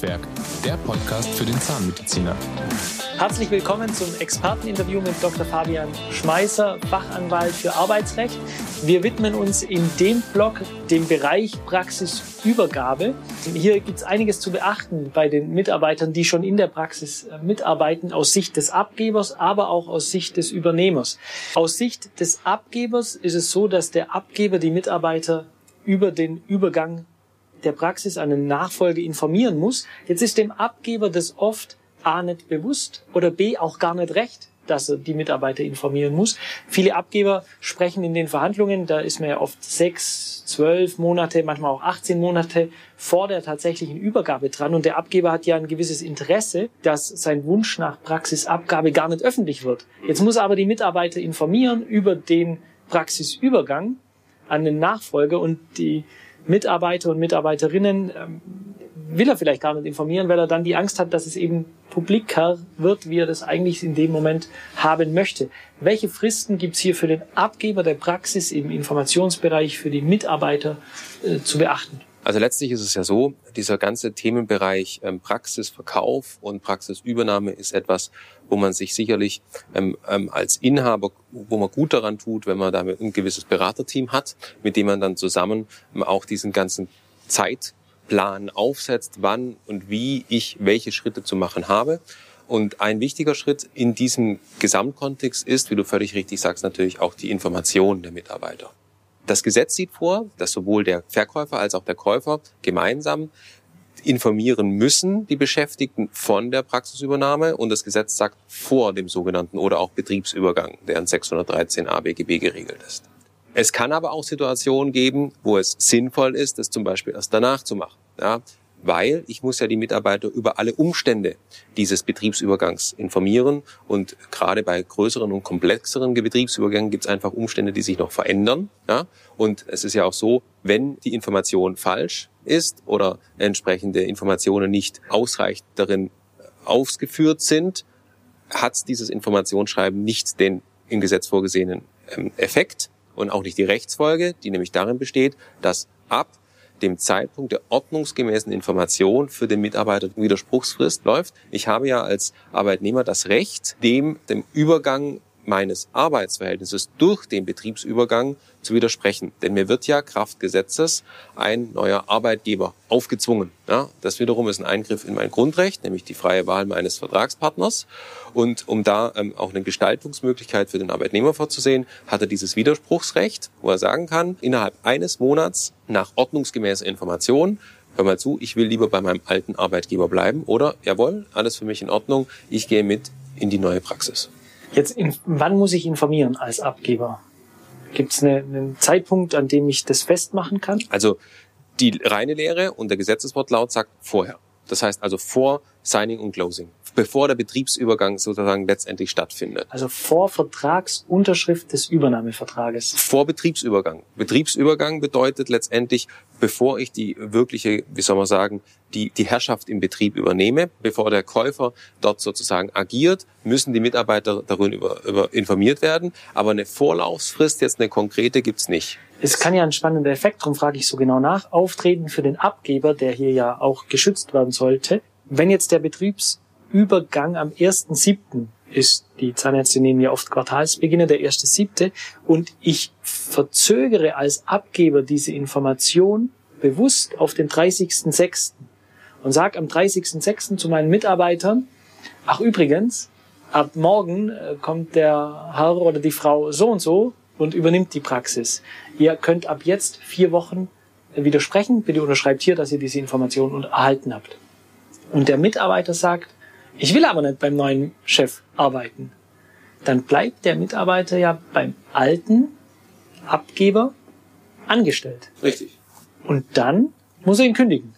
Handwerk, der Podcast für den Zahnmediziner. Herzlich willkommen zum Experteninterview mit Dr. Fabian Schmeißer, Fachanwalt für Arbeitsrecht. Wir widmen uns in dem Blog dem Bereich Praxisübergabe. Hier gibt es einiges zu beachten bei den Mitarbeitern, die schon in der Praxis äh, mitarbeiten, aus Sicht des Abgebers, aber auch aus Sicht des Übernehmers. Aus Sicht des Abgebers ist es so, dass der Abgeber die Mitarbeiter über den Übergang der Praxis eine Nachfolge informieren muss. Jetzt ist dem Abgeber das oft A nicht bewusst oder B auch gar nicht recht, dass er die Mitarbeiter informieren muss. Viele Abgeber sprechen in den Verhandlungen, da ist man ja oft sechs, zwölf Monate, manchmal auch 18 Monate vor der tatsächlichen Übergabe dran und der Abgeber hat ja ein gewisses Interesse, dass sein Wunsch nach Praxisabgabe gar nicht öffentlich wird. Jetzt muss er aber die Mitarbeiter informieren über den Praxisübergang an den Nachfolger und die Mitarbeiter und Mitarbeiterinnen ähm, will er vielleicht gar nicht informieren, weil er dann die Angst hat, dass es eben publiker wird, wie er das eigentlich in dem Moment haben möchte. Welche Fristen gibt es hier für den Abgeber der Praxis im Informationsbereich für die Mitarbeiter äh, zu beachten? Also letztlich ist es ja so, dieser ganze Themenbereich ähm, Praxisverkauf und Praxisübernahme ist etwas, wo man sich sicherlich ähm, ähm, als Inhaber, wo man gut daran tut, wenn man damit ein gewisses Beraterteam hat, mit dem man dann zusammen ähm, auch diesen ganzen Zeitplan aufsetzt, wann und wie ich welche Schritte zu machen habe. Und ein wichtiger Schritt in diesem Gesamtkontext ist, wie du völlig richtig sagst, natürlich auch die Information der Mitarbeiter. Das Gesetz sieht vor, dass sowohl der Verkäufer als auch der Käufer gemeinsam informieren müssen die Beschäftigten von der Praxisübernahme und das Gesetz sagt vor dem sogenannten oder auch Betriebsübergang, der in 613 ABGB geregelt ist. Es kann aber auch Situationen geben, wo es sinnvoll ist, das zum Beispiel erst danach zu machen. Ja, weil ich muss ja die Mitarbeiter über alle Umstände dieses Betriebsübergangs informieren und gerade bei größeren und komplexeren Betriebsübergängen gibt es einfach Umstände, die sich noch verändern. Ja? Und es ist ja auch so, wenn die Information falsch ist oder entsprechende Informationen nicht ausreichend darin ausgeführt sind, hat dieses Informationsschreiben nicht den im Gesetz vorgesehenen ähm, Effekt und auch nicht die Rechtsfolge, die nämlich darin besteht, dass ab dem Zeitpunkt der ordnungsgemäßen Information für den Mitarbeiter Widerspruchsfrist läuft. Ich habe ja als Arbeitnehmer das Recht, dem, dem Übergang meines Arbeitsverhältnisses durch den Betriebsübergang zu widersprechen. Denn mir wird ja Kraft Gesetzes ein neuer Arbeitgeber aufgezwungen. Ja, das wiederum ist ein Eingriff in mein Grundrecht, nämlich die freie Wahl meines Vertragspartners. Und um da ähm, auch eine Gestaltungsmöglichkeit für den Arbeitnehmer vorzusehen, hat er dieses Widerspruchsrecht, wo er sagen kann, innerhalb eines Monats nach ordnungsgemäßer Information hör mal zu, ich will lieber bei meinem alten Arbeitgeber bleiben oder, jawohl, alles für mich in Ordnung, ich gehe mit in die neue Praxis. Jetzt, in, wann muss ich informieren als Abgeber? Gibt es eine, einen Zeitpunkt, an dem ich das festmachen kann? Also die reine Lehre und der Gesetzeswortlaut sagt vorher. Das heißt also vor Signing und Closing bevor der Betriebsübergang sozusagen letztendlich stattfindet. Also vor Vertragsunterschrift des Übernahmevertrages. Vor Betriebsübergang. Betriebsübergang bedeutet letztendlich, bevor ich die wirkliche, wie soll man sagen, die, die Herrschaft im Betrieb übernehme, bevor der Käufer dort sozusagen agiert, müssen die Mitarbeiter darüber über informiert werden. Aber eine Vorlaufsfrist, jetzt eine konkrete, gibt's nicht. Es kann ja ein spannender Effekt, darum frage ich so genau nach, auftreten für den Abgeber, der hier ja auch geschützt werden sollte. Wenn jetzt der Betriebs Übergang am 1.7. ist, die Zahnärzte nehmen ja oft Quartalsbeginne, der 1.7. Und ich verzögere als Abgeber diese Information bewusst auf den 30.6. und sage am 30.6. zu meinen Mitarbeitern, ach übrigens, ab morgen äh, kommt der Herr oder die Frau so und so und übernimmt die Praxis. Ihr könnt ab jetzt vier Wochen widersprechen. Bitte unterschreibt hier, dass ihr diese Information erhalten habt. Und der Mitarbeiter sagt, ich will aber nicht beim neuen Chef arbeiten. Dann bleibt der Mitarbeiter ja beim alten Abgeber angestellt. Richtig. Und dann muss er ihn kündigen.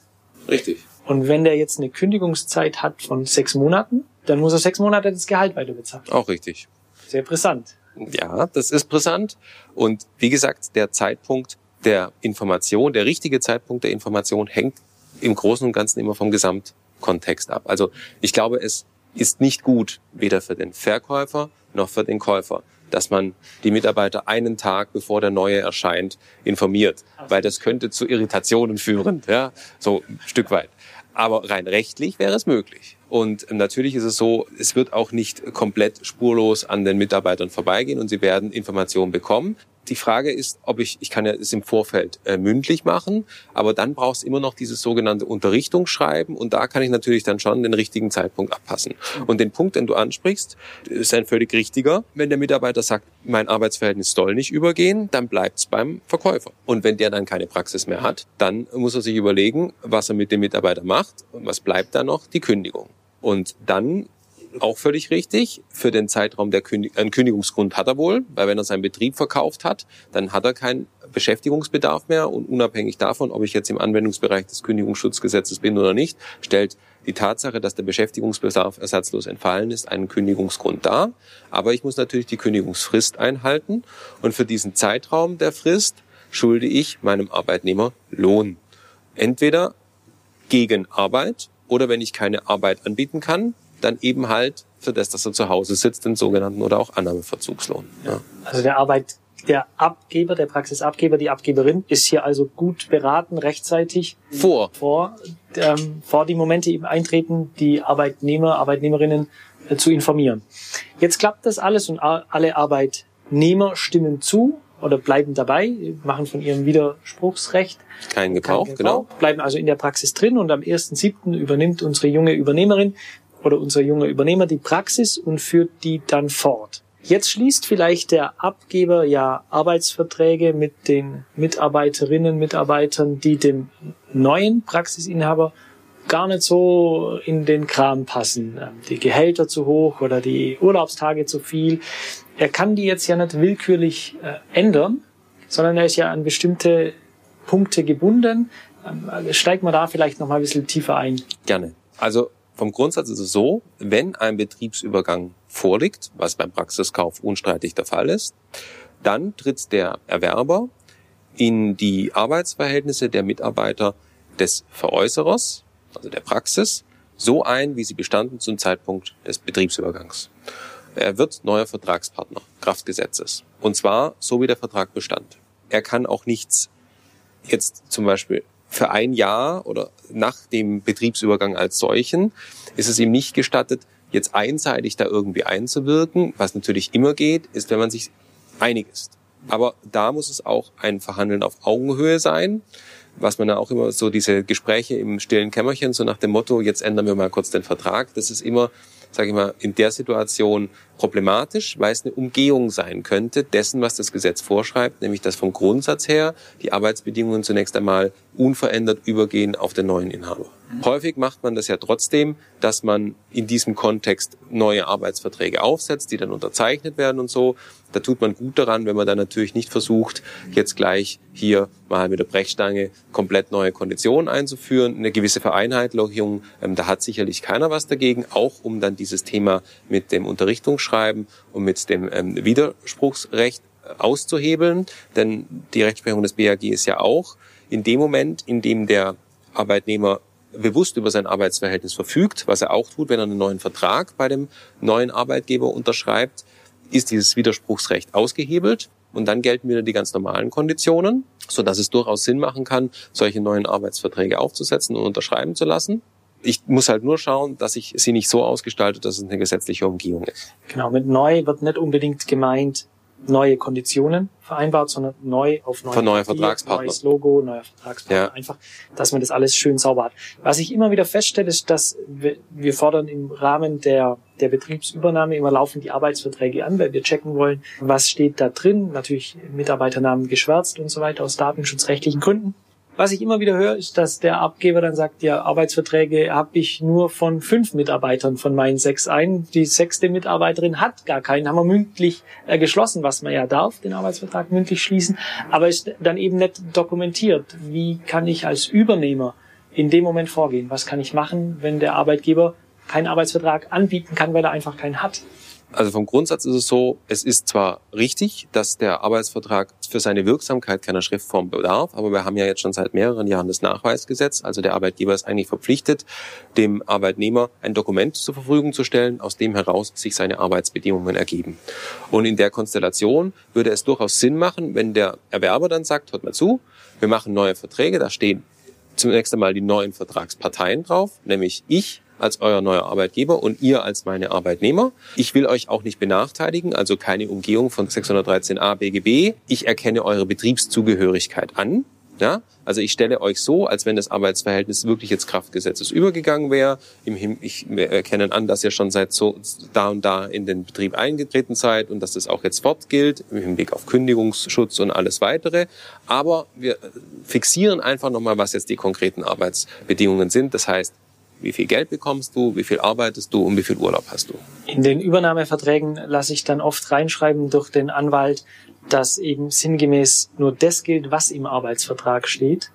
Richtig. Und wenn der jetzt eine Kündigungszeit hat von sechs Monaten, dann muss er sechs Monate das Gehalt weiter bezahlen. Auch richtig. Sehr brisant. Ja, das ist brisant. Und wie gesagt, der Zeitpunkt der Information, der richtige Zeitpunkt der Information hängt im Großen und Ganzen immer vom Gesamt Kontext ab. Also ich glaube, es ist nicht gut, weder für den Verkäufer noch für den Käufer, dass man die Mitarbeiter einen Tag bevor der neue erscheint informiert, weil das könnte zu Irritationen führen, ja, so ein Stück weit. Aber rein rechtlich wäre es möglich. Und natürlich ist es so, es wird auch nicht komplett spurlos an den Mitarbeitern vorbeigehen und sie werden Informationen bekommen. Die Frage ist, ob ich, ich kann ja es im Vorfeld äh, mündlich machen, aber dann brauchst du immer noch dieses sogenannte Unterrichtungsschreiben und da kann ich natürlich dann schon den richtigen Zeitpunkt abpassen. Und den Punkt, den du ansprichst, ist ein völlig richtiger. Wenn der Mitarbeiter sagt, mein Arbeitsverhältnis soll nicht übergehen, dann bleibt es beim Verkäufer. Und wenn der dann keine Praxis mehr hat, dann muss er sich überlegen, was er mit dem Mitarbeiter macht und was bleibt da noch? Die Kündigung. Und dann auch völlig richtig. Für den Zeitraum der Kündig einen Kündigungsgrund hat er wohl, weil wenn er seinen Betrieb verkauft hat, dann hat er keinen Beschäftigungsbedarf mehr und unabhängig davon, ob ich jetzt im Anwendungsbereich des Kündigungsschutzgesetzes bin oder nicht, stellt die Tatsache, dass der Beschäftigungsbedarf ersatzlos entfallen ist, einen Kündigungsgrund dar. Aber ich muss natürlich die Kündigungsfrist einhalten und für diesen Zeitraum der Frist schulde ich meinem Arbeitnehmer Lohn. Entweder gegen Arbeit oder wenn ich keine Arbeit anbieten kann, dann eben halt für das, dass er zu Hause sitzt, den sogenannten oder auch Annahmeverzugslohn. Ja. Also der Arbeit, der Abgeber, der Praxisabgeber, die Abgeberin ist hier also gut beraten, rechtzeitig vor, vor, ähm, vor die Momente eben eintreten, die Arbeitnehmer, Arbeitnehmerinnen äh, zu informieren. Jetzt klappt das alles und alle Arbeitnehmer stimmen zu oder bleiben dabei, machen von ihrem Widerspruchsrecht keinen Gebrauch, keinen Gebrauch genau. bleiben also in der Praxis drin und am 1.7. übernimmt unsere junge Übernehmerin oder unser junger Übernehmer die Praxis und führt die dann fort. Jetzt schließt vielleicht der Abgeber ja Arbeitsverträge mit den Mitarbeiterinnen, Mitarbeitern, die dem neuen Praxisinhaber gar nicht so in den Kram passen. Ähm, die Gehälter zu hoch oder die Urlaubstage zu viel. Er kann die jetzt ja nicht willkürlich äh, ändern, sondern er ist ja an bestimmte Punkte gebunden. Ähm, steigt man da vielleicht noch mal ein bisschen tiefer ein. Gerne. Also vom Grundsatz ist es so, wenn ein Betriebsübergang vorliegt, was beim Praxiskauf unstreitig der Fall ist, dann tritt der Erwerber in die Arbeitsverhältnisse der Mitarbeiter des Veräußerers, also der Praxis, so ein, wie sie bestanden zum Zeitpunkt des Betriebsübergangs. Er wird neuer Vertragspartner, Kraftgesetzes. Und zwar so, wie der Vertrag bestand. Er kann auch nichts jetzt zum Beispiel für ein Jahr oder nach dem Betriebsübergang als solchen ist es ihm nicht gestattet, jetzt einseitig da irgendwie einzuwirken. Was natürlich immer geht, ist, wenn man sich einig ist. Aber da muss es auch ein Verhandeln auf Augenhöhe sein, was man ja auch immer so diese Gespräche im stillen Kämmerchen, so nach dem Motto, jetzt ändern wir mal kurz den Vertrag. Das ist immer, sage ich mal, in der Situation problematisch, weil es eine Umgehung sein könnte dessen, was das Gesetz vorschreibt, nämlich dass vom Grundsatz her die Arbeitsbedingungen zunächst einmal unverändert übergehen auf den neuen Inhaber. Mhm. Häufig macht man das ja trotzdem, dass man in diesem Kontext neue Arbeitsverträge aufsetzt, die dann unterzeichnet werden und so. Da tut man gut daran, wenn man dann natürlich nicht versucht, jetzt gleich hier mal mit der Brechstange komplett neue Konditionen einzuführen, eine gewisse Vereinheitlichung. Ähm, da hat sicherlich keiner was dagegen, auch um dann dieses Thema mit dem Unterrichtungsschreiben und mit dem ähm, Widerspruchsrecht auszuhebeln. Denn die Rechtsprechung des BAG ist ja auch, in dem Moment, in dem der Arbeitnehmer bewusst über sein Arbeitsverhältnis verfügt, was er auch tut, wenn er einen neuen Vertrag bei dem neuen Arbeitgeber unterschreibt, ist dieses Widerspruchsrecht ausgehebelt und dann gelten wieder die ganz normalen Konditionen, so dass es durchaus Sinn machen kann, solche neuen Arbeitsverträge aufzusetzen und unterschreiben zu lassen. Ich muss halt nur schauen, dass ich sie nicht so ausgestalte, dass es eine gesetzliche Umgehung ist. Genau, mit neu wird nicht unbedingt gemeint, neue Konditionen vereinbart, sondern neu auf neue, neue Vertragspartner. neues Logo, neuer Vertragspartner. Ja. Einfach, dass man das alles schön sauber hat. Was ich immer wieder feststelle, ist, dass wir, wir fordern im Rahmen der, der Betriebsübernahme immer laufend die Arbeitsverträge an, weil wir checken wollen, was steht da drin. Natürlich Mitarbeiternamen geschwärzt und so weiter aus datenschutzrechtlichen Gründen. Was ich immer wieder höre, ist, dass der Abgeber dann sagt, ja, Arbeitsverträge habe ich nur von fünf Mitarbeitern von meinen sechs ein. Die sechste Mitarbeiterin hat gar keinen, haben wir mündlich äh, geschlossen, was man ja darf, den Arbeitsvertrag mündlich schließen, aber ist dann eben nicht dokumentiert. Wie kann ich als Übernehmer in dem Moment vorgehen? Was kann ich machen, wenn der Arbeitgeber keinen Arbeitsvertrag anbieten kann, weil er einfach keinen hat? Also vom Grundsatz ist es so, es ist zwar richtig, dass der Arbeitsvertrag für seine Wirksamkeit keiner Schriftform bedarf, aber wir haben ja jetzt schon seit mehreren Jahren das Nachweisgesetz. Also der Arbeitgeber ist eigentlich verpflichtet, dem Arbeitnehmer ein Dokument zur Verfügung zu stellen, aus dem heraus sich seine Arbeitsbedingungen ergeben. Und in der Konstellation würde es durchaus Sinn machen, wenn der Erwerber dann sagt, hört mal zu, wir machen neue Verträge, da stehen zunächst einmal die neuen Vertragsparteien drauf, nämlich ich als euer neuer Arbeitgeber und ihr als meine Arbeitnehmer. Ich will euch auch nicht benachteiligen, also keine Umgehung von 613a BGB. Ich erkenne eure Betriebszugehörigkeit an. Ja? Also ich stelle euch so, als wenn das Arbeitsverhältnis wirklich jetzt Kraftgesetzes übergegangen wäre. Ich erkenne an, dass ihr schon seit so da und da in den Betrieb eingetreten seid und dass das auch jetzt fortgilt im Hinblick auf Kündigungsschutz und alles weitere. Aber wir fixieren einfach nochmal, was jetzt die konkreten Arbeitsbedingungen sind. Das heißt, wie viel Geld bekommst du, wie viel arbeitest du und wie viel Urlaub hast du. In den Übernahmeverträgen lasse ich dann oft reinschreiben durch den Anwalt, dass eben sinngemäß nur das gilt, was im Arbeitsvertrag steht.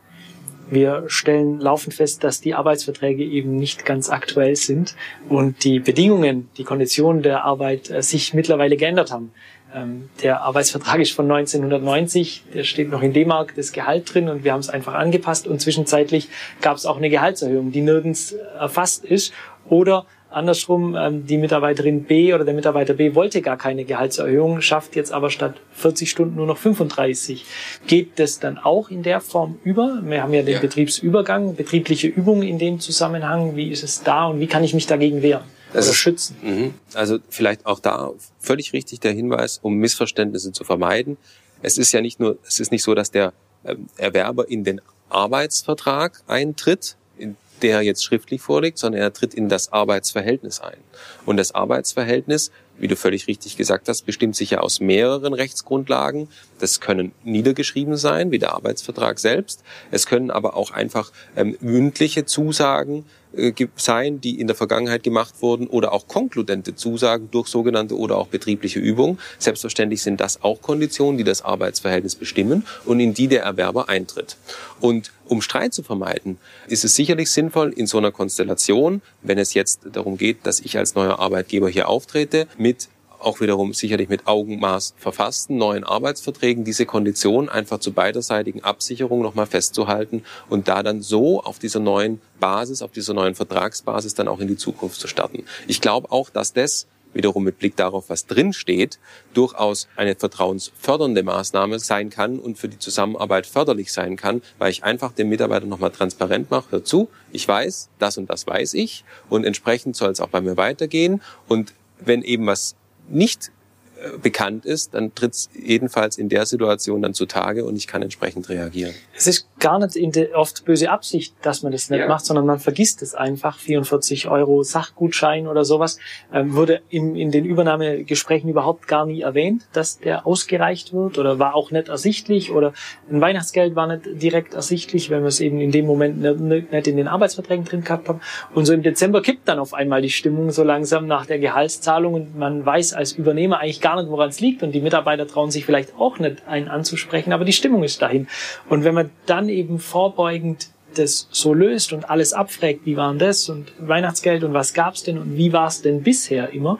Wir stellen laufend fest, dass die Arbeitsverträge eben nicht ganz aktuell sind und die Bedingungen, die Konditionen der Arbeit äh, sich mittlerweile geändert haben. Ähm, der Arbeitsvertrag ist von 1990, der steht noch in D-Mark das Gehalt drin und wir haben es einfach angepasst und zwischenzeitlich gab es auch eine Gehaltserhöhung, die nirgends erfasst ist oder andersrum, ähm, die Mitarbeiterin B oder der Mitarbeiter B wollte gar keine Gehaltserhöhung, schafft jetzt aber statt 40 Stunden nur noch 35. Geht das dann auch in der Form über? Wir haben ja den ja. Betriebsübergang, betriebliche Übungen in dem Zusammenhang. Wie ist es da und wie kann ich mich dagegen wehren? Also, schützen. Mh. Also vielleicht auch da völlig richtig der Hinweis, um Missverständnisse zu vermeiden. Es ist ja nicht nur, es ist nicht so, dass der ähm, Erwerber in den Arbeitsvertrag eintritt, in der jetzt schriftlich vorliegt, sondern er tritt in das Arbeitsverhältnis ein. Und das Arbeitsverhältnis, wie du völlig richtig gesagt hast, bestimmt sich ja aus mehreren Rechtsgrundlagen. Das können niedergeschrieben sein, wie der Arbeitsvertrag selbst. Es können aber auch einfach ähm, mündliche Zusagen äh, sein, die in der Vergangenheit gemacht wurden oder auch konkludente Zusagen durch sogenannte oder auch betriebliche Übungen. Selbstverständlich sind das auch Konditionen, die das Arbeitsverhältnis bestimmen und in die der Erwerber eintritt. Und um Streit zu vermeiden, ist es sicherlich sinnvoll in so einer Konstellation, wenn es jetzt darum geht, dass ich als neuer Arbeitgeber hier auftrete, mit auch wiederum sicherlich mit Augenmaß verfassten neuen Arbeitsverträgen diese Kondition einfach zur beiderseitigen Absicherung nochmal festzuhalten und da dann so auf dieser neuen Basis, auf dieser neuen Vertragsbasis dann auch in die Zukunft zu starten. Ich glaube auch, dass das wiederum mit Blick darauf, was drin steht, durchaus eine vertrauensfördernde Maßnahme sein kann und für die Zusammenarbeit förderlich sein kann, weil ich einfach dem Mitarbeiter nochmal transparent mache, hör zu, ich weiß, das und das weiß ich und entsprechend soll es auch bei mir weitergehen und wenn eben was nicht äh, bekannt ist, dann tritt es jedenfalls in der Situation dann zutage und ich kann entsprechend reagieren. Es ist gar nicht in der oft böse Absicht, dass man das nicht ja. macht, sondern man vergisst es einfach. 44 Euro Sachgutschein oder sowas ähm, wurde in, in den Übernahmegesprächen überhaupt gar nie erwähnt, dass der ausgereicht wird oder war auch nicht ersichtlich oder ein Weihnachtsgeld war nicht direkt ersichtlich, wenn wir es eben in dem Moment nicht, nicht in den Arbeitsverträgen drin gehabt haben. Und so im Dezember kippt dann auf einmal die Stimmung so langsam nach der Gehaltszahlung und man weiß als Übernehmer eigentlich gar nicht, woran es liegt und die Mitarbeiter trauen sich vielleicht auch nicht, einen anzusprechen, aber die Stimmung ist dahin. Und wenn man dann eben vorbeugend das so löst und alles abfragt, wie war denn das und Weihnachtsgeld und was gab's denn und wie war es denn bisher immer,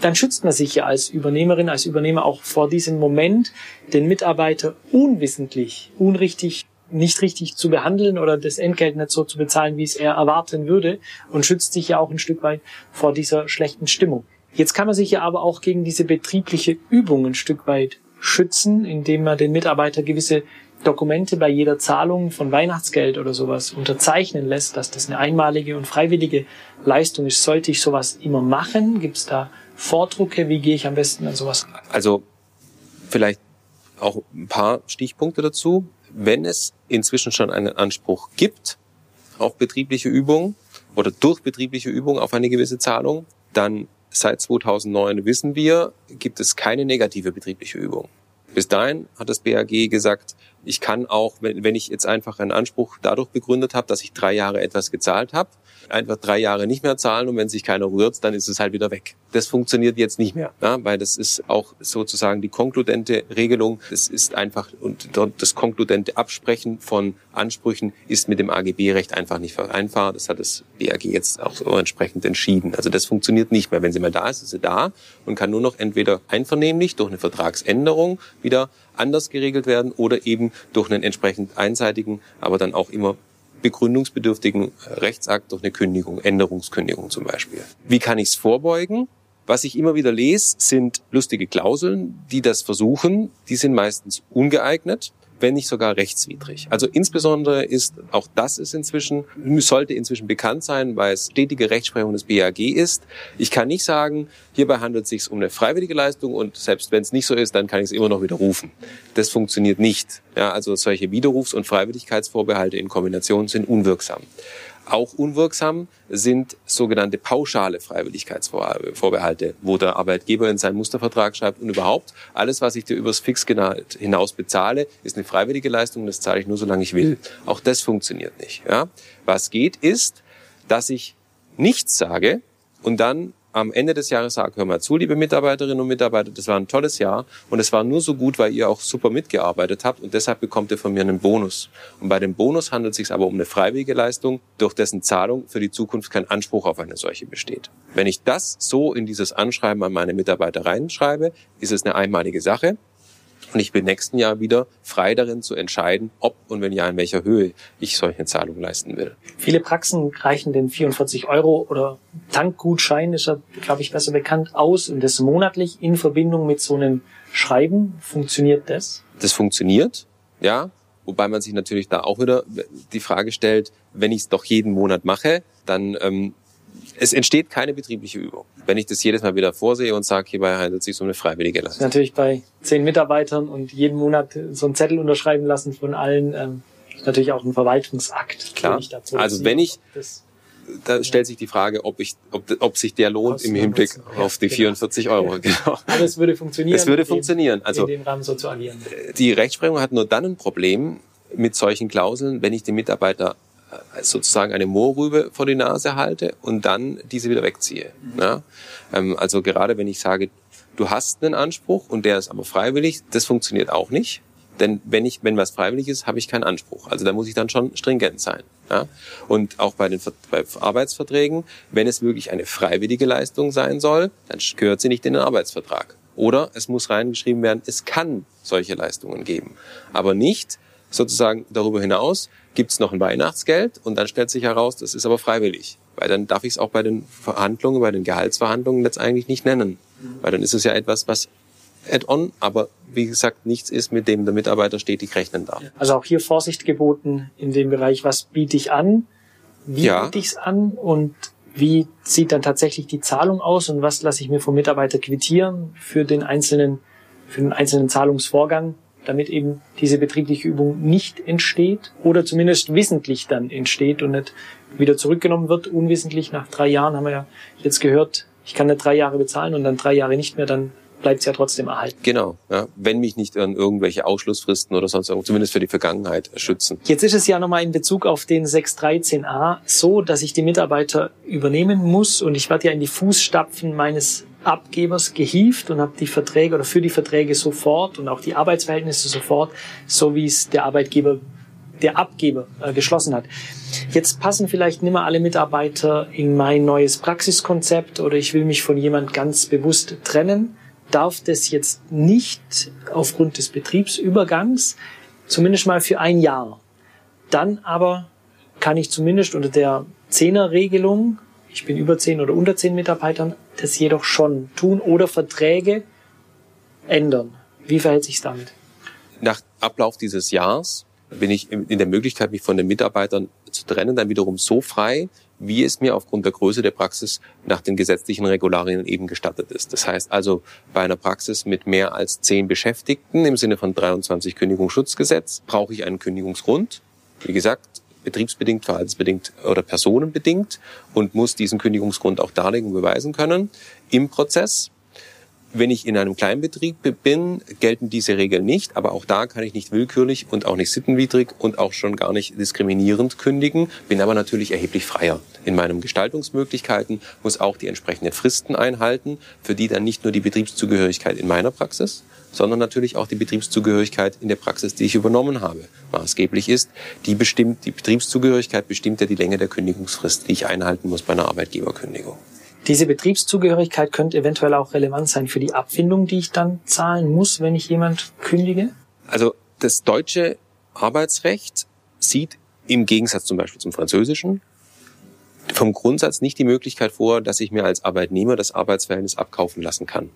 dann schützt man sich ja als Übernehmerin, als Übernehmer auch vor diesem Moment, den Mitarbeiter unwissentlich, unrichtig, nicht richtig zu behandeln oder das Entgelt nicht so zu bezahlen, wie es er erwarten würde und schützt sich ja auch ein Stück weit vor dieser schlechten Stimmung. Jetzt kann man sich ja aber auch gegen diese betriebliche Übung ein Stück weit schützen, indem man den Mitarbeiter gewisse Dokumente bei jeder Zahlung von Weihnachtsgeld oder sowas unterzeichnen lässt, dass das eine einmalige und freiwillige Leistung ist. Sollte ich sowas immer machen? Gibt es da Vordrucke? Wie gehe ich am besten an sowas? Also vielleicht auch ein paar Stichpunkte dazu. Wenn es inzwischen schon einen Anspruch gibt auf betriebliche Übung oder durch betriebliche Übung auf eine gewisse Zahlung, dann seit 2009 wissen wir, gibt es keine negative betriebliche Übung. Bis dahin hat das BAG gesagt, ich kann auch, wenn, ich jetzt einfach einen Anspruch dadurch begründet habe, dass ich drei Jahre etwas gezahlt habe, einfach drei Jahre nicht mehr zahlen und wenn sich keiner rührt, dann ist es halt wieder weg. Das funktioniert jetzt nicht mehr, ja, weil das ist auch sozusagen die konkludente Regelung. Das ist einfach und das konkludente Absprechen von Ansprüchen ist mit dem AGB-Recht einfach nicht vereinbar. Das hat das BAG jetzt auch so entsprechend entschieden. Also das funktioniert nicht mehr. Wenn sie mal da ist, ist sie da und kann nur noch entweder einvernehmlich durch eine Vertragsänderung wieder anders geregelt werden oder eben durch einen entsprechend einseitigen, aber dann auch immer begründungsbedürftigen Rechtsakt durch eine Kündigung, Änderungskündigung zum Beispiel. Wie kann ich es vorbeugen? Was ich immer wieder lese, sind lustige Klauseln, die das versuchen. Die sind meistens ungeeignet. Wenn nicht sogar rechtswidrig. Also insbesondere ist, auch das ist inzwischen, sollte inzwischen bekannt sein, weil es stetige Rechtsprechung des BAG ist. Ich kann nicht sagen, hierbei handelt es sich um eine freiwillige Leistung und selbst wenn es nicht so ist, dann kann ich es immer noch widerrufen. Das funktioniert nicht. Ja, also solche Widerrufs- und Freiwilligkeitsvorbehalte in Kombination sind unwirksam. Auch unwirksam sind sogenannte pauschale Freiwilligkeitsvorbehalte, wo der Arbeitgeber in seinen Mustervertrag schreibt und überhaupt alles, was ich dir übers Fixgehalt hinaus bezahle, ist eine freiwillige Leistung, das zahle ich nur, solange ich will. Auch das funktioniert nicht. Ja? Was geht, ist, dass ich nichts sage und dann am Ende des Jahres sage, hör mal zu, liebe Mitarbeiterinnen und Mitarbeiter, das war ein tolles Jahr und es war nur so gut, weil ihr auch super mitgearbeitet habt und deshalb bekommt ihr von mir einen Bonus. Und bei dem Bonus handelt es sich aber um eine freiwillige Leistung, durch dessen Zahlung für die Zukunft kein Anspruch auf eine solche besteht. Wenn ich das so in dieses Anschreiben an meine Mitarbeiter reinschreibe, ist es eine einmalige Sache. Und ich bin nächsten Jahr wieder frei darin zu entscheiden, ob und wenn ja in welcher Höhe ich solche Zahlungen leisten will. Viele Praxen reichen den 44 Euro oder Tankgutschein ist ja, glaube ich, besser bekannt aus und das monatlich in Verbindung mit so einem Schreiben. Funktioniert das? Das funktioniert, ja. Wobei man sich natürlich da auch wieder die Frage stellt, wenn ich es doch jeden Monat mache, dann ähm, es entsteht keine betriebliche Übung. Wenn ich das jedes Mal wieder vorsehe und sage, hierbei handelt es sich um eine freiwillige Leistung. Natürlich bei zehn Mitarbeitern und jeden Monat so einen Zettel unterschreiben lassen von allen, ähm, natürlich auch ein Verwaltungsakt. Klar. also wenn ich, da stellt sich die Frage, ob ich, ob, ob sich der lohnt im Hinblick auf die genau. 44 Euro. Genau. Aber es würde funktionieren. Es würde funktionieren. Also in dem Rahmen so zu agieren. Die Rechtsprechung hat nur dann ein Problem mit solchen Klauseln, wenn ich den Mitarbeiter sozusagen eine Moorrübe vor die Nase halte und dann diese wieder wegziehe. Mhm. Ja? Ähm, also gerade wenn ich sage, du hast einen Anspruch und der ist aber freiwillig, das funktioniert auch nicht. Denn wenn ich, wenn was freiwillig ist, habe ich keinen Anspruch. Also da muss ich dann schon stringent sein. Ja? Und auch bei den bei Arbeitsverträgen, wenn es wirklich eine freiwillige Leistung sein soll, dann gehört sie nicht in den Arbeitsvertrag. Oder es muss reingeschrieben werden, es kann solche Leistungen geben. Aber nicht sozusagen darüber hinaus gibt es noch ein Weihnachtsgeld und dann stellt sich heraus, das ist aber freiwillig. Weil dann darf ich es auch bei den Verhandlungen, bei den Gehaltsverhandlungen letztendlich nicht nennen. Weil dann ist es ja etwas, was add-on, aber wie gesagt, nichts ist, mit dem der Mitarbeiter stetig rechnen darf. Also auch hier Vorsicht geboten in dem Bereich, was biete ich an, wie ja. biete ich es an und wie sieht dann tatsächlich die Zahlung aus und was lasse ich mir vom Mitarbeiter quittieren für den einzelnen, für den einzelnen Zahlungsvorgang damit eben diese betriebliche Übung nicht entsteht oder zumindest wissentlich dann entsteht und nicht wieder zurückgenommen wird, unwissentlich. Nach drei Jahren haben wir ja jetzt gehört, ich kann nicht drei Jahre bezahlen und dann drei Jahre nicht mehr, dann bleibt es ja trotzdem erhalten. Genau, ja. wenn mich nicht an irgendwelche Ausschlussfristen oder sonst zumindest für die Vergangenheit schützen. Jetzt ist es ja nochmal in Bezug auf den 613a so, dass ich die Mitarbeiter übernehmen muss und ich werde ja in die Fußstapfen meines Abgebers gehievt und habe die Verträge oder für die Verträge sofort und auch die Arbeitsverhältnisse sofort, so wie es der Arbeitgeber, der Abgeber äh, geschlossen hat. Jetzt passen vielleicht nicht mehr alle Mitarbeiter in mein neues Praxiskonzept oder ich will mich von jemand ganz bewusst trennen. Darf das jetzt nicht aufgrund des Betriebsübergangs, zumindest mal für ein Jahr. Dann aber kann ich zumindest unter der Zehnerregelung ich bin über zehn oder unter zehn Mitarbeitern, das jedoch schon tun oder Verträge ändern. Wie verhält sich damit? Nach Ablauf dieses Jahres bin ich in der Möglichkeit, mich von den Mitarbeitern zu trennen, dann wiederum so frei, wie es mir aufgrund der Größe der Praxis nach den gesetzlichen Regularien eben gestattet ist. Das heißt also, bei einer Praxis mit mehr als zehn Beschäftigten im Sinne von 23 Kündigungsschutzgesetz brauche ich einen Kündigungsgrund. Wie gesagt, betriebsbedingt, verhaltensbedingt oder personenbedingt und muss diesen Kündigungsgrund auch darlegen und beweisen können im Prozess. Wenn ich in einem Kleinbetrieb bin, gelten diese Regeln nicht, aber auch da kann ich nicht willkürlich und auch nicht sittenwidrig und auch schon gar nicht diskriminierend kündigen, bin aber natürlich erheblich freier. In meinen Gestaltungsmöglichkeiten muss auch die entsprechenden Fristen einhalten, für die dann nicht nur die Betriebszugehörigkeit in meiner Praxis, sondern natürlich auch die Betriebszugehörigkeit in der Praxis, die ich übernommen habe, maßgeblich ist. Die bestimmt, die Betriebszugehörigkeit bestimmt ja die Länge der Kündigungsfrist, die ich einhalten muss bei einer Arbeitgeberkündigung. Diese Betriebszugehörigkeit könnte eventuell auch relevant sein für die Abfindung, die ich dann zahlen muss, wenn ich jemand kündige? Also das deutsche Arbeitsrecht sieht im Gegensatz zum Beispiel zum französischen vom Grundsatz nicht die Möglichkeit vor, dass ich mir als Arbeitnehmer das Arbeitsverhältnis abkaufen lassen kann.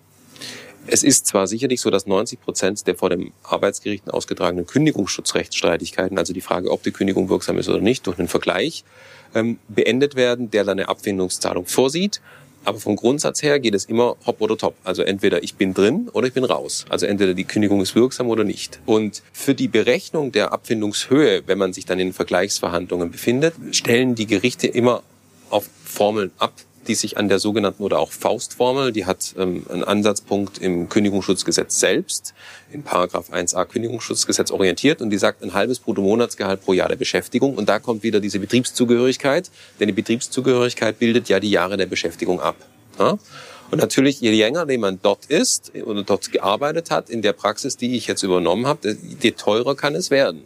Es ist zwar sicherlich so, dass 90 Prozent der vor dem Arbeitsgerichten ausgetragenen Kündigungsschutzrechtsstreitigkeiten, also die Frage, ob die Kündigung wirksam ist oder nicht, durch einen Vergleich ähm, beendet werden, der dann eine Abfindungszahlung vorsieht. Aber vom Grundsatz her geht es immer hopp oder top. Also entweder ich bin drin oder ich bin raus. Also entweder die Kündigung ist wirksam oder nicht. Und für die Berechnung der Abfindungshöhe, wenn man sich dann in Vergleichsverhandlungen befindet, stellen die Gerichte immer auf Formeln ab, die sich an der sogenannten oder auch Faustformel, die hat ähm, einen Ansatzpunkt im Kündigungsschutzgesetz selbst, in Paragraph 1a Kündigungsschutzgesetz orientiert und die sagt ein halbes Bruttomonatsgehalt pro Jahr der Beschäftigung und da kommt wieder diese Betriebszugehörigkeit, denn die Betriebszugehörigkeit bildet ja die Jahre der Beschäftigung ab. Ja? Und natürlich, je länger man dort ist oder dort gearbeitet hat, in der Praxis, die ich jetzt übernommen habe, je teurer kann es werden.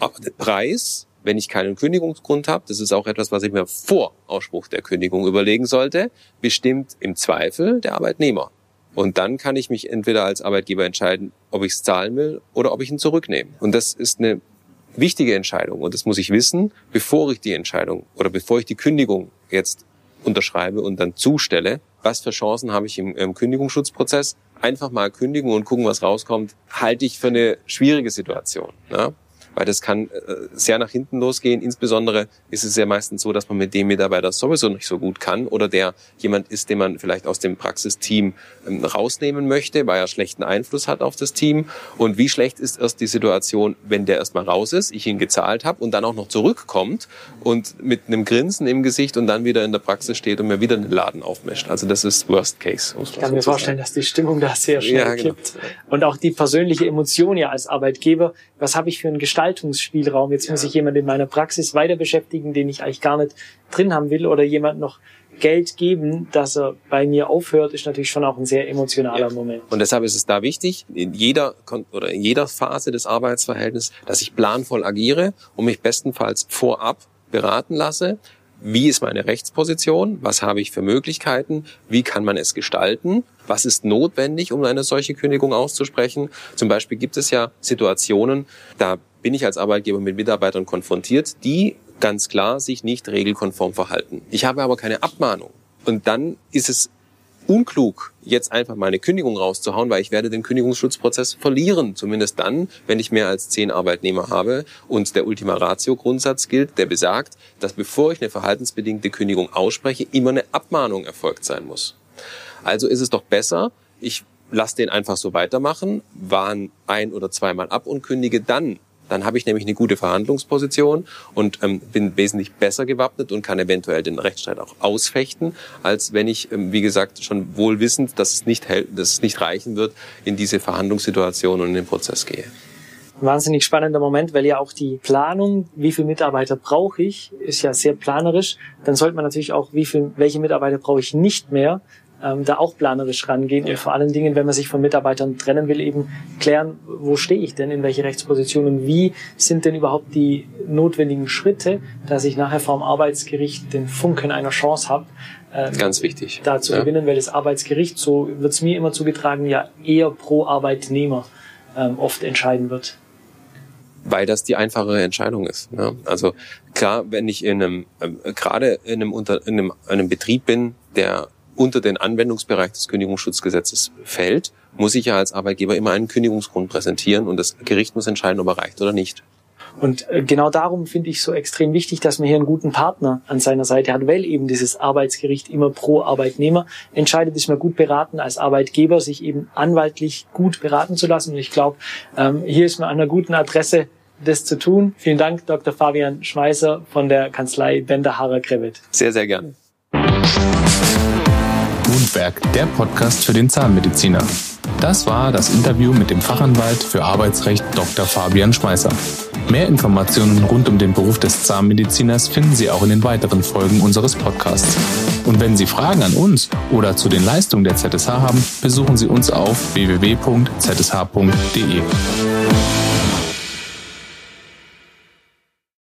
Aber der Preis wenn ich keinen Kündigungsgrund habe, das ist auch etwas, was ich mir vor Ausspruch der Kündigung überlegen sollte, bestimmt im Zweifel der Arbeitnehmer. Und dann kann ich mich entweder als Arbeitgeber entscheiden, ob ich es zahlen will oder ob ich ihn zurücknehme. Und das ist eine wichtige Entscheidung. Und das muss ich wissen, bevor ich die Entscheidung oder bevor ich die Kündigung jetzt unterschreibe und dann zustelle. Was für Chancen habe ich im, im Kündigungsschutzprozess? Einfach mal kündigen und gucken, was rauskommt, halte ich für eine schwierige Situation. Ja? Weil das kann äh, sehr nach hinten losgehen. Insbesondere ist es ja meistens so, dass man mit dem Mitarbeiter sowieso nicht so gut kann oder der jemand ist, den man vielleicht aus dem Praxisteam ähm, rausnehmen möchte, weil er schlechten Einfluss hat auf das Team. Und wie schlecht ist erst die Situation, wenn der erstmal raus ist, ich ihn gezahlt habe und dann auch noch zurückkommt und mit einem Grinsen im Gesicht und dann wieder in der Praxis steht und mir wieder den Laden aufmischt. Also das ist Worst Case. Ich kann mir vorstellen, dass die Stimmung da sehr schnell ja, genau. kippt. Und auch die persönliche Emotion ja als Arbeitgeber. Was habe ich für einen Gestaltungsspielraum. Jetzt ja. muss ich jemanden in meiner Praxis weiter beschäftigen, den ich eigentlich gar nicht drin haben will oder jemand noch Geld geben, dass er bei mir aufhört, ist natürlich schon auch ein sehr emotionaler ja. Moment. Und deshalb ist es da wichtig, in jeder oder in jeder Phase des Arbeitsverhältnisses, dass ich planvoll agiere und mich bestenfalls vorab beraten lasse, wie ist meine Rechtsposition, was habe ich für Möglichkeiten, wie kann man es gestalten, was ist notwendig, um eine solche Kündigung auszusprechen. Zum Beispiel gibt es ja Situationen, da bin ich als Arbeitgeber mit Mitarbeitern konfrontiert, die ganz klar sich nicht regelkonform verhalten. Ich habe aber keine Abmahnung. Und dann ist es unklug, jetzt einfach meine Kündigung rauszuhauen, weil ich werde den Kündigungsschutzprozess verlieren. Zumindest dann, wenn ich mehr als zehn Arbeitnehmer habe und der Ultima Ratio Grundsatz gilt, der besagt, dass bevor ich eine verhaltensbedingte Kündigung ausspreche, immer eine Abmahnung erfolgt sein muss. Also ist es doch besser, ich lasse den einfach so weitermachen, warn ein oder zweimal ab und kündige dann dann habe ich nämlich eine gute Verhandlungsposition und ähm, bin wesentlich besser gewappnet und kann eventuell den Rechtsstreit auch ausfechten, als wenn ich, ähm, wie gesagt, schon wohl wissend, dass es nicht, dass es nicht reichen wird, in diese Verhandlungssituation und in den Prozess gehe. wahnsinnig spannender Moment, weil ja auch die Planung, wie viele Mitarbeiter brauche ich, ist ja sehr planerisch. Dann sollte man natürlich auch, wie viel, welche Mitarbeiter brauche ich nicht mehr, ähm, da auch planerisch rangehen und vor allen Dingen, wenn man sich von Mitarbeitern trennen will, eben klären, wo stehe ich denn, in welche Rechtsposition und wie sind denn überhaupt die notwendigen Schritte, dass ich nachher vom Arbeitsgericht den Funken einer Chance habe. Ähm, Ganz wichtig. Da zu ja. gewinnen, weil das Arbeitsgericht, so wird es mir immer zugetragen, ja eher pro Arbeitnehmer ähm, oft entscheiden wird weil das die einfachere Entscheidung ist. Ja. Also klar, wenn ich in einem äh, gerade in einem, Unter in einem, einem Betrieb bin, der unter den Anwendungsbereich des Kündigungsschutzgesetzes fällt, muss ich ja als Arbeitgeber immer einen Kündigungsgrund präsentieren und das Gericht muss entscheiden, ob er reicht oder nicht. Und äh, genau darum finde ich so extrem wichtig, dass man hier einen guten Partner an seiner Seite hat, weil eben dieses Arbeitsgericht immer pro Arbeitnehmer entscheidet, ist man gut beraten als Arbeitgeber, sich eben anwaltlich gut beraten zu lassen. Und ich glaube, ähm, hier ist man an einer guten Adresse, das zu tun. Vielen Dank, Dr. Fabian Schmeißer von der Kanzlei Bender Harrer Krevet. Sehr, sehr gerne. Mundwerk, der Podcast für den Zahnmediziner. Das war das Interview mit dem Fachanwalt für Arbeitsrecht Dr. Fabian Schmeißer. Mehr Informationen rund um den Beruf des Zahnmediziners finden Sie auch in den weiteren Folgen unseres Podcasts. Und wenn Sie Fragen an uns oder zu den Leistungen der ZSH haben, besuchen Sie uns auf www.zsh.de.